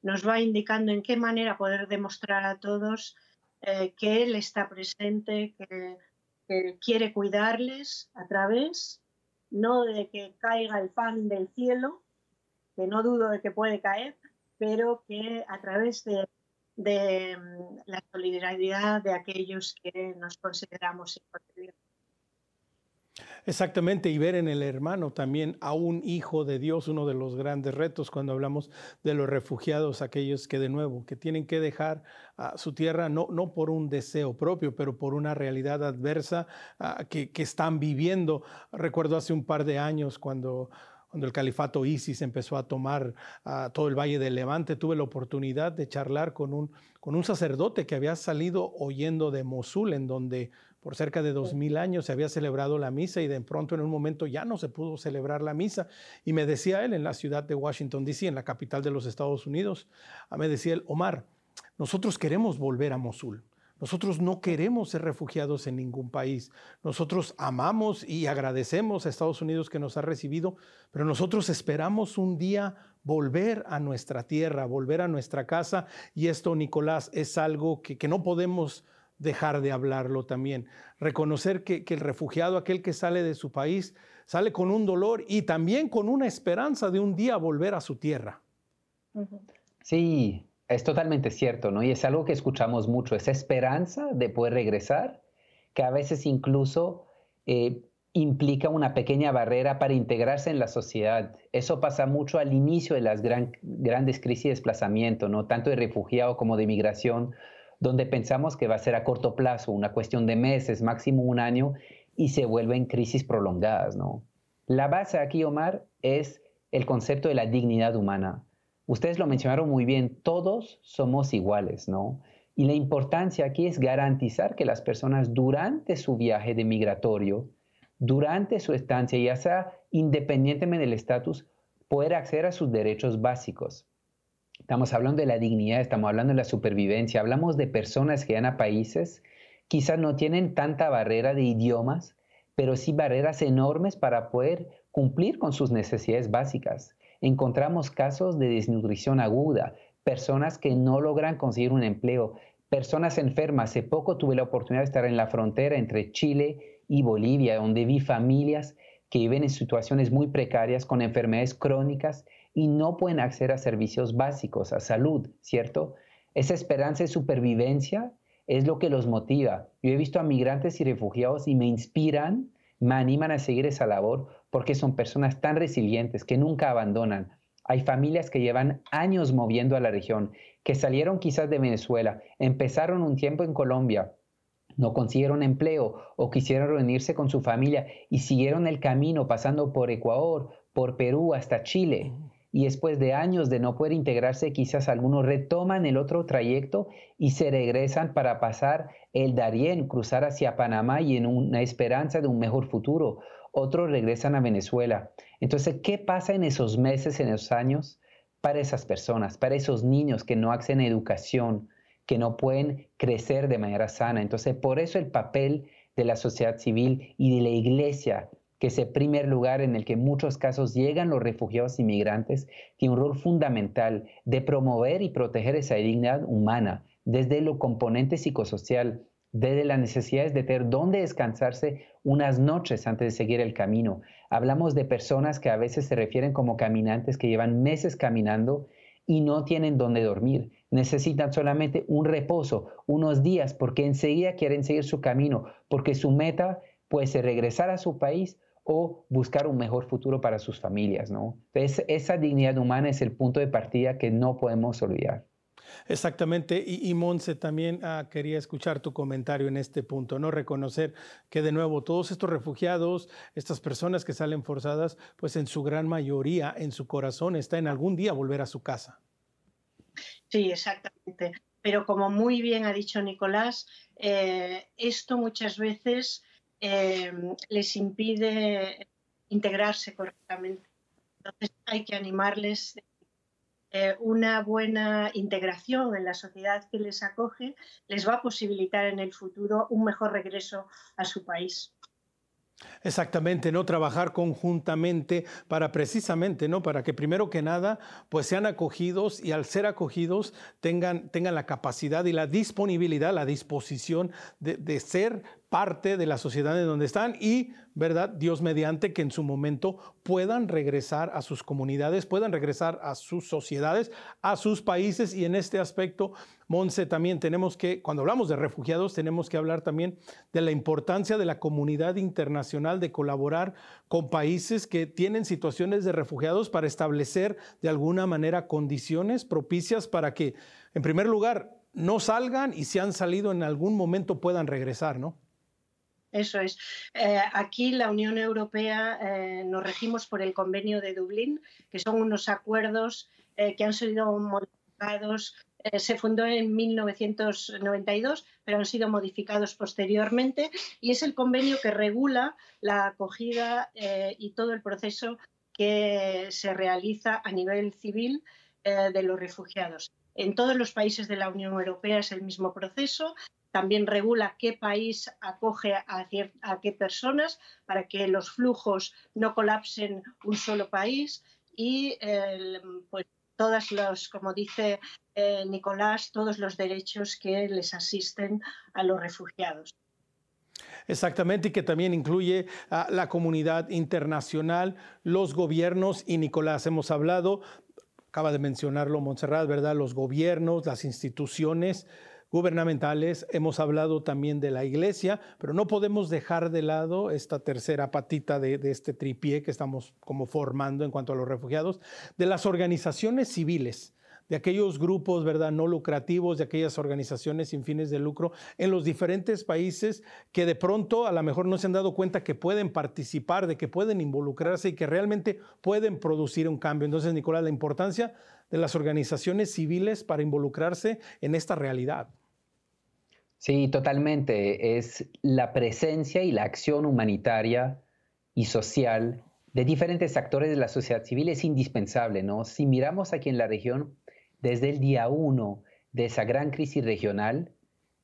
nos va indicando en qué manera poder demostrar a todos eh, que Él está presente, que, que, quiere cuidarles a través, no de que caiga el pan del cielo, que no dudo de que puede caer, pero que a través de, mm, la solidaridad de aquellos que nos consideramos importantes. Exactamente, y ver en el hermano también a un hijo de Dios, uno de los grandes retos cuando hablamos de los refugiados, aquellos que de nuevo, que tienen que dejar su tierra no, no por un deseo propio, pero por una realidad adversa ah, que, que están viviendo. Recuerdo hace un par de años cuando cuando el califato ISIS empezó a tomar todo el Valle del Levante, tuve la oportunidad de charlar con un, con un sacerdote que había salido oyendo de Mosul, en donde por cerca de dos mil años se había celebrado la misa y de pronto en un momento ya no se pudo celebrar la misa. Y me decía él en la ciudad de Washington, D.C., en la capital de los Estados Unidos, me decía él, Omar, nosotros queremos volver a Mosul. Nosotros no queremos ser refugiados en ningún país. Nosotros amamos y agradecemos a Estados Unidos que nos ha recibido, pero nosotros esperamos un día volver a nuestra tierra, volver a nuestra casa. Y esto, Nicolás, es algo que, no podemos dejar de hablarlo también. Reconocer que, que el refugiado, aquel que sale de su país, sale con un dolor y también con una esperanza de un día volver a su tierra. Sí, es totalmente cierto, ¿no? Y es algo que escuchamos mucho, esa esperanza de poder regresar, que a veces incluso eh, implica una pequeña barrera para integrarse en la sociedad. Eso pasa mucho al inicio de las grandes crisis de desplazamiento, ¿no? Tanto de refugiado como de inmigración, donde pensamos que va a ser a corto plazo, una cuestión de meses, máximo un año, y se vuelven crisis prolongadas, ¿no? La base aquí, Omar, es el concepto de la dignidad humana Ustedes lo mencionaron muy bien, todos somos iguales, ¿no? Y la importancia aquí es garantizar que las personas durante su viaje de migratorio, durante su estancia, ya sea independientemente del estatus, puedan acceder a sus derechos básicos. Estamos hablando de la dignidad, estamos hablando de la supervivencia, hablamos de personas que van a países, quizás no tienen tanta barrera de idiomas, pero sí barreras enormes para poder cumplir con sus necesidades básicas. Encontramos casos de desnutrición aguda, personas que no logran conseguir un empleo, personas enfermas. Hace poco tuve la oportunidad de estar en la frontera entre Chile y Bolivia, donde vi familias que viven en situaciones muy precarias con enfermedades crónicas y no pueden acceder a servicios básicos, a salud, ¿cierto? Esa esperanza de supervivencia es lo que los motiva. Yo he visto a migrantes y refugiados y me inspiran, me animan a seguir esa labor porque son personas tan resilientes que nunca abandonan. Hay familias que llevan años moviendo a la región, que salieron quizás de Venezuela, empezaron un tiempo en Colombia, no consiguieron empleo o quisieron reunirse con su familia y siguieron el camino pasando por Ecuador, por Perú hasta Chile. Y después de años de no poder integrarse, quizás algunos retoman el otro trayecto y se regresan para pasar el Darién, cruzar hacia Panamá y en una esperanza de un mejor futuro. Otros regresan a Venezuela. Entonces, ¿qué pasa en esos meses, en esos años para esas personas, para esos niños que no acceden a educación, que no pueden crecer de manera sana. Entonces, por eso el papel de la sociedad civil y de la iglesia, que es el primer lugar en el que en muchos casos llegan los refugiados inmigrantes, tiene un rol fundamental de promover y proteger esa dignidad humana desde lo componente psicosocial, desde las necesidades de tener dónde descansarse unas noches antes de seguir el camino. Hablamos de personas que a veces se refieren como caminantes que llevan meses caminando y no tienen dónde dormir necesitan solamente un reposo, unos días, porque enseguida quieren seguir su camino, porque su meta puede ser regresar a su país o buscar un mejor futuro para sus familias, ¿no? Entonces, esa dignidad humana es el punto de partida que no podemos olvidar. Exactamente, y, Monse también ah, quería escuchar tu comentario en este punto, ¿no? Reconocer que de nuevo todos estos refugiados, estas personas que salen forzadas, pues en su gran mayoría, en su corazón está en algún día volver a su casa. Sí, exactamente. Pero como muy bien ha dicho Nicolás, eh, esto muchas veces eh, les impide integrarse correctamente. Entonces hay que animarles. Eh, una buena integración en la sociedad que les acoge les va a posibilitar en el futuro un mejor regreso a su país. Exactamente, ¿no? Trabajar conjuntamente para precisamente, ¿no? Para que primero que nada, pues sean acogidos y al ser acogidos tengan, tengan la capacidad y la disponibilidad, la disposición de, de ser parte de la sociedad en donde están y, ¿verdad? Dios mediante que en su momento puedan regresar a sus comunidades, puedan regresar a sus sociedades, a sus países y en este aspecto, Monse, también tenemos que, cuando hablamos de refugiados, tenemos que hablar también de la importancia de la comunidad internacional de colaborar con países que tienen situaciones de refugiados para establecer de alguna manera condiciones propicias para que, en primer lugar, no salgan y si han salido en algún momento puedan regresar, ¿no? Eso es. Eh, aquí la Unión Europea eh, nos regimos por el Convenio de Dublín, que son unos acuerdos eh, que han sido modificados. se fundó en 1992, pero han sido modificados posteriormente y es el convenio que regula la acogida y todo el proceso que se realiza a nivel civil de los refugiados. En todos los países de la Unión Europea es el mismo proceso también regula qué país acoge a, qué personas para que los flujos no colapsen un solo país y pues todas los, como dice eh, Nicolás, todos los derechos que les asisten a los refugiados. Exactamente, y que también incluye a la comunidad internacional, los gobiernos, y Nicolás, hemos hablado, acaba de mencionarlo Montserrat, ¿verdad? Los gobiernos, las instituciones, gubernamentales, hemos hablado también de la iglesia, pero no podemos dejar de lado esta tercera patita de, este tripié que estamos como formando en cuanto a los refugiados, de las organizaciones civiles de aquellos grupos, ¿verdad?, no lucrativos, de aquellas organizaciones sin fines de lucro en los diferentes países que de pronto a lo mejor no se han dado cuenta que pueden participar, de que pueden involucrarse y que realmente pueden producir un cambio. Entonces, Nicolás, la importancia de las organizaciones civiles para involucrarse en esta realidad. Sí, totalmente. Es la presencia y la acción humanitaria y social de diferentes actores de la sociedad civil es indispensable, ¿no? Si miramos aquí en la región, desde el día uno de esa gran crisis regional,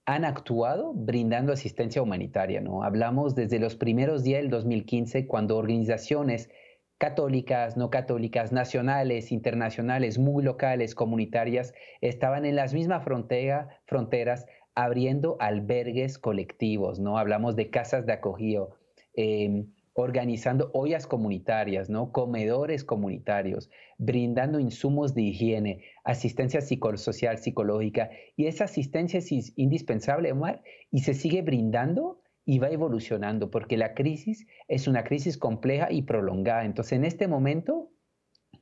han actuado brindando asistencia humanitaria, ¿no? Hablamos desde los primeros días del 2015, cuando organizaciones católicas, no católicas, nacionales, internacionales, muy locales, comunitarias, estaban en las mismas fronteras abriendo albergues colectivos, ¿no? Hablamos de casas de acogido, em, organizando ollas comunitarias, ¿no? Comedores comunitarios, brindando insumos de higiene, asistencia psicosocial, psicológica, y esa asistencia es indispensable, Omar, y se sigue brindando y va evolucionando, porque la crisis es una crisis compleja y prolongada. Entonces, en este momento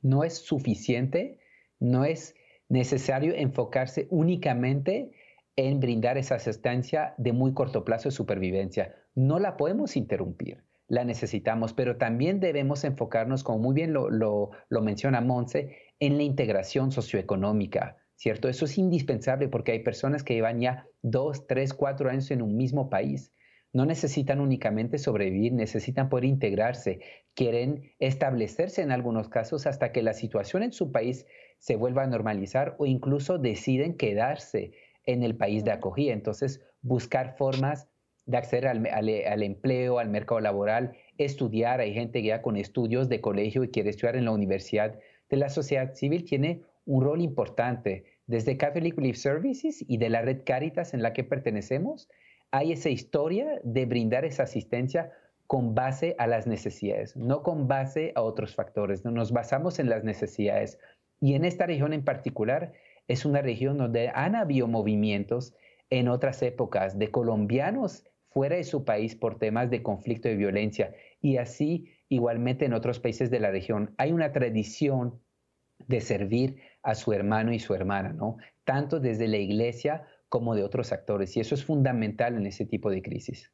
no es suficiente, no es necesario enfocarse únicamente en brindar esa asistencia de muy corto plazo de supervivencia. No la podemos interrumpir, la necesitamos, pero también debemos enfocarnos, como muy bien lo, lo, menciona Monse, en la integración socioeconómica, ¿cierto? Eso es indispensable porque hay personas que llevan ya dos, tres, cuatro años en un mismo país. No necesitan únicamente sobrevivir, necesitan poder integrarse, quieren establecerse en algunos casos hasta que la situación en su país se vuelva a normalizar o incluso deciden quedarse en el país de acogida. Entonces, buscar formas de acceder al, empleo, al mercado laboral, estudiar. Hay gente que ya con estudios de colegio y quiere estudiar en la universidad. De la sociedad civil tiene un rol importante. Desde Catholic Relief Services y de la red Caritas en la que pertenecemos, hay esa historia de brindar esa asistencia con base a las necesidades, no con base a otros factores. Nos basamos en las necesidades. Y en esta región en particular, es una región donde han habido movimientos en otras épocas de colombianos fuera de su país por temas de conflicto y violencia. Y así igualmente en otros países de la región hay una tradición de servir a su hermano y su hermana, ¿no? Tanto desde la iglesia como de otros actores. Y eso es fundamental en ese tipo de crisis.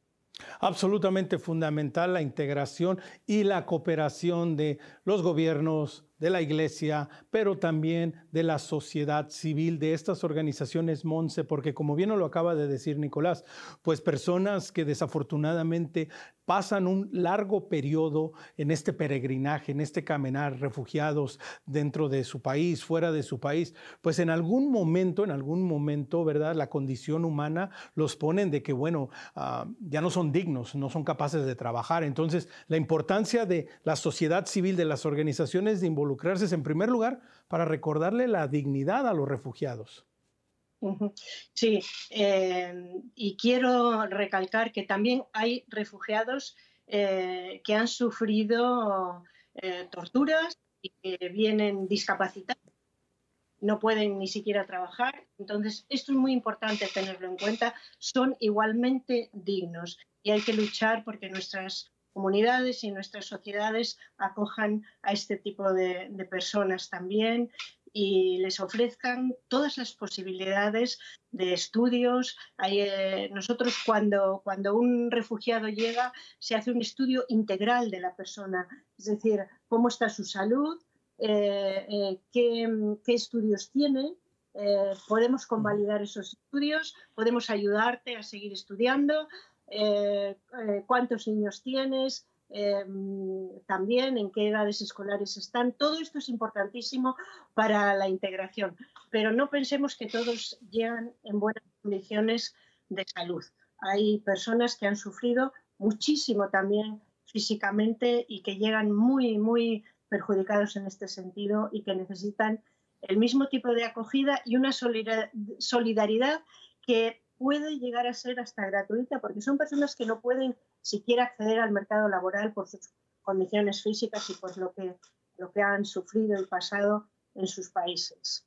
Absolutamente fundamental la integración y la cooperación de los gobiernos, de la iglesia, pero también de la sociedad civil, de estas organizaciones Monse, porque como bien lo acaba de decir Nicolás, pues personas que desafortunadamente pasan un largo periodo en este peregrinaje, en este caminar, refugiados dentro de su país, fuera de su país, pues en algún momento, en algún momento, ¿verdad? La condición humana los ponen de que, bueno, ah, ya no son dignos, no son capaces de trabajar. Entonces, la importancia de la sociedad civil, de las organizaciones de involucrarse en primer lugar para recordarle la dignidad a los refugiados. Sí, eh, y quiero recalcar que también hay refugiados eh, que han sufrido eh, torturas y que vienen discapacitados, no pueden ni siquiera trabajar. Entonces, esto es muy importante tenerlo en cuenta. Son igualmente dignos y hay que luchar porque nuestras comunidades y nuestras sociedades acojan a este tipo de personas también y les ofrezcan todas las posibilidades de estudios. Eh, nosotros cuando, cuando un refugiado llega se hace un estudio integral de la persona, es decir, cómo está su salud, eh, eh, qué, qué, estudios tiene. podemos convalidar esos estudios, podemos ayudarte a seguir estudiando, cuántos niños tienes, Em, también en qué edades escolares están. Todo esto es importantísimo para la integración, pero no pensemos que todos llegan en buenas condiciones de salud. Hay personas que han sufrido muchísimo también físicamente y que llegan muy, muy perjudicados en este sentido y que necesitan el mismo tipo de acogida y una solidaridad que puede llegar a ser hasta gratuita, porque son personas que no pueden siquiera acceder al mercado laboral por sus condiciones físicas y por lo que, lo que han sufrido y pasado en sus países.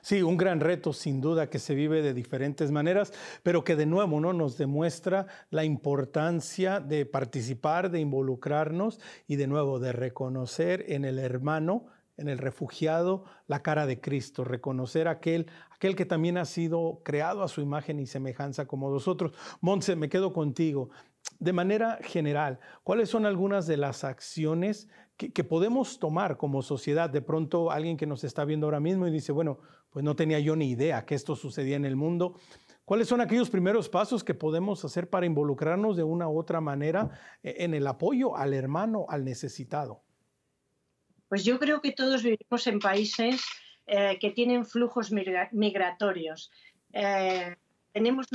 Sí, un gran reto sin duda que se vive de diferentes maneras, pero que de nuevo ¿no? nos demuestra la importancia de participar, de involucrarnos y de nuevo de reconocer en el hermano en el refugiado la cara de Cristo, reconocer aquel, aquel que también ha sido creado a su imagen y semejanza como nosotros. Monse, me quedo contigo. De manera general, ¿cuáles son algunas de las acciones que, podemos tomar como sociedad? De pronto alguien que nos está viendo ahora mismo y dice, bueno, pues no tenía yo ni idea que esto sucedía en el mundo. ¿Cuáles son aquellos primeros pasos que podemos hacer para involucrarnos de una u otra manera eh, en el apoyo al hermano, al necesitado? Pues yo creo que todos vivimos en países eh, que tienen flujos migratorios. Eh, tenemos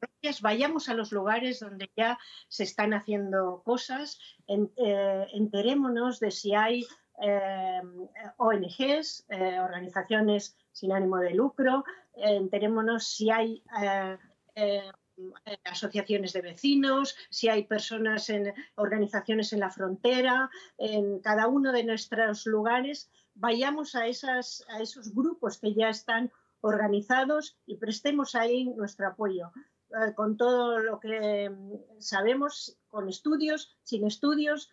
propias, vayamos a los lugares donde ya se están haciendo cosas, enterémonos de si hay ONGs, organizaciones sin ánimo de lucro, enterémonos si hay eh, eh, asociaciones de vecinos, si hay personas en organizaciones en la frontera, en cada uno de nuestros lugares, vayamos a, esas, a esos grupos que ya están organizados y prestemos ahí nuestro apoyo eh, con todo lo que sabemos, con estudios, sin estudios.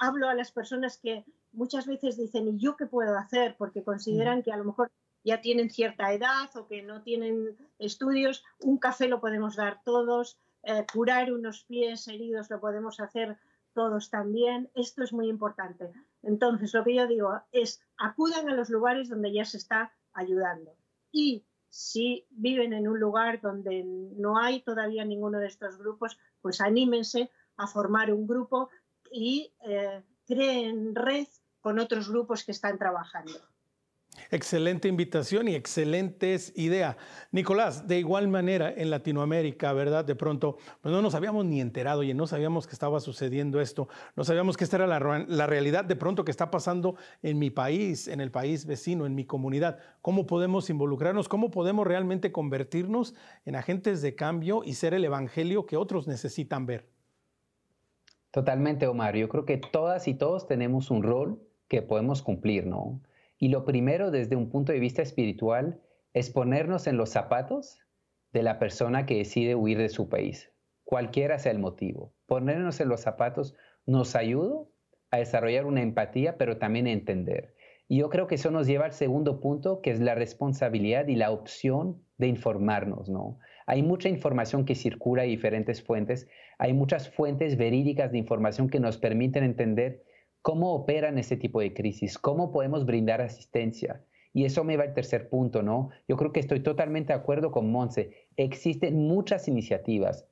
hablo a las personas que muchas veces dicen, ¿y yo qué puedo hacer? Porque consideran que a lo mejor ya tienen cierta edad o que no tienen estudios, un café lo podemos dar todos, eh, curar unos pies heridos lo podemos hacer todos también. Esto es muy importante. Entonces, lo que yo digo es, acudan a los lugares donde ya se está ayudando. Y si viven en un lugar donde no hay todavía ninguno de estos grupos, pues anímense a formar un grupo y eh, creen red con otros grupos que están trabajando. Excelente invitación y excelentes ideas. Nicolás, de igual manera en Latinoamérica, ¿verdad? De pronto, pues no nos habíamos ni enterado y no sabíamos que estaba sucediendo esto, no sabíamos que esta era la, la, realidad de pronto que está pasando en mi país, en el país vecino, en mi comunidad. ¿Cómo podemos involucrarnos? ¿Cómo podemos realmente convertirnos en agentes de cambio y ser el evangelio que otros necesitan ver? Totalmente, Omar. Yo creo que todas y todos tenemos un rol que podemos cumplir, ¿no? Y lo primero desde un punto de vista espiritual es ponernos en los zapatos de la persona que decide huir de su país, cualquiera sea el motivo. Ponernos en los zapatos nos ayuda a desarrollar una empatía, pero también a entender. Y yo creo que eso nos lleva al segundo punto, que es la responsabilidad y la opción de informarnos, ¿no? Hay mucha información que circula en diferentes fuentes, hay muchas fuentes verídicas de información que nos permiten entender cómo operan este tipo de crisis, cómo podemos brindar asistencia. Y eso me va al tercer punto, ¿no? Yo creo que estoy totalmente de acuerdo con Monse. Existen muchas iniciativas.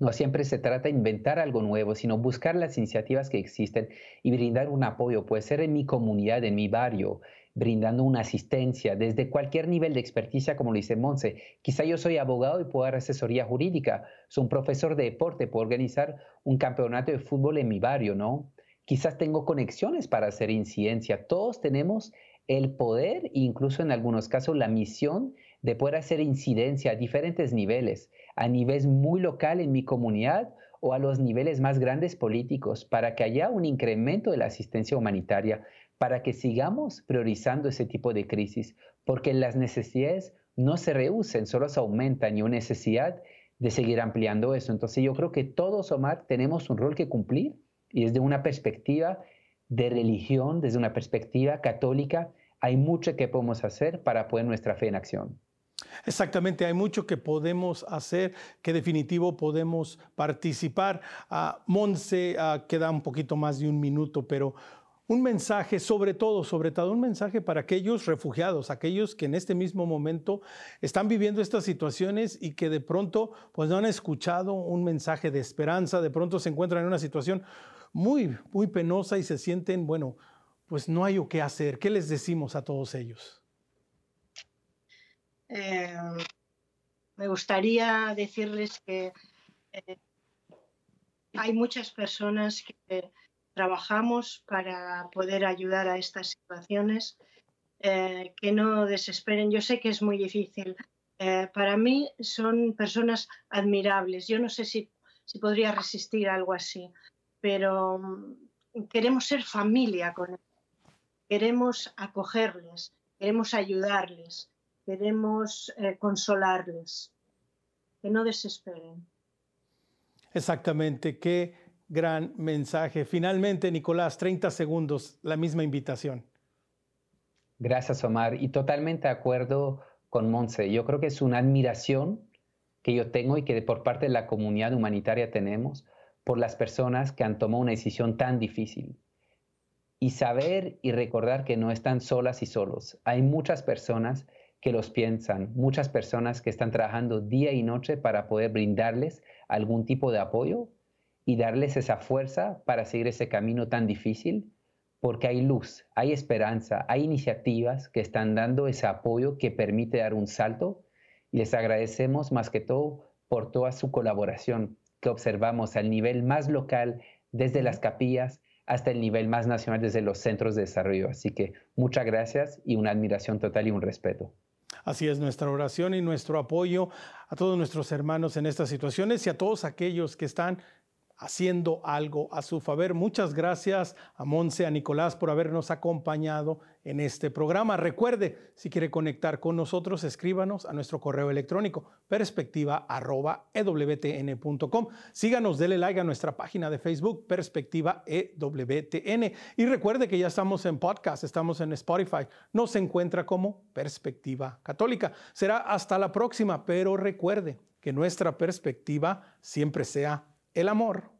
No siempre se trata de inventar algo nuevo, sino buscar las iniciativas que existen y brindar un apoyo. Puede ser en mi comunidad, en mi barrio, brindando una asistencia desde cualquier nivel de experticia, como lo dice Monse. Quizá yo soy abogado y puedo dar asesoría jurídica. Soy un profesor de deporte, puedo organizar un campeonato de fútbol en mi barrio, ¿no? Quizás tengo conexiones para hacer incidencia. Todos tenemos el poder, incluso en algunos casos la misión de poder hacer incidencia a diferentes niveles, a niveles muy local en mi comunidad o a los niveles más grandes políticos, para que haya un incremento de la asistencia humanitaria, para que sigamos priorizando ese tipo de crisis, porque las necesidades no se reducen, solo se aumentan y una necesidad de seguir ampliando eso. Entonces yo creo que todos, Omar, tenemos un rol que cumplir y desde una perspectiva de religión, desde una perspectiva católica, hay mucho que podemos hacer para poner nuestra fe en acción. Exactamente, hay mucho que podemos hacer, que definitivo podemos participar. Uh, Monse, uh, queda un poquito más de un minuto, pero un mensaje, sobre todo, sobre todo un mensaje para aquellos refugiados, aquellos que en este mismo momento están viviendo estas situaciones y que de pronto pues no han escuchado un mensaje de esperanza, de pronto se encuentran en una situación muy, muy penosa y se sienten, bueno, pues no hay o qué hacer. ¿Qué les decimos a todos ellos? Eh, me gustaría decirles que eh, hay muchas personas que trabajamos para poder ayudar a estas situaciones, eh, que no desesperen. Yo sé que es muy difícil. para mí son personas admirables. Yo no sé si, si podría resistir algo así pero mm, queremos ser familia con ellos, queremos acogerles, queremos ayudarles, queremos eh, consolarles, que no desesperen. Exactamente, qué gran mensaje. Finalmente, Nicolás, 30 segundos, la misma invitación. Gracias, Omar. Y totalmente de acuerdo con Monse. Yo creo que es una admiración que yo tengo y que por parte de la comunidad humanitaria tenemos por las personas que han tomado una decisión tan difícil. Y saber y recordar que no están solas y solos. Hay muchas personas que los piensan, muchas personas que están trabajando día y noche para poder brindarles algún tipo de apoyo y darles esa fuerza para seguir ese camino tan difícil porque hay luz, hay esperanza, hay iniciativas que están dando ese apoyo que permite dar un salto y les agradecemos más que todo por toda su colaboración que observamos al nivel más local, desde las capillas hasta el nivel más nacional, desde los centros de desarrollo. Así que muchas gracias y una admiración total y un respeto. Así es nuestra oración y nuestro apoyo a todos nuestros hermanos en estas situaciones y a todos aquellos que están haciendo algo a su favor. Muchas gracias a Monse, a Nicolás por habernos acompañado en este programa. Recuerde, si quiere conectar con nosotros, escríbanos a nuestro correo electrónico perspectiva.ewtn.com. Síganos, dele like a nuestra página de Facebook, Perspectiva EWTN. Y recuerde que ya estamos en podcast, estamos en Spotify. Nos encuentra como Perspectiva Católica. Será hasta la próxima, pero recuerde que nuestra perspectiva siempre sea el amor.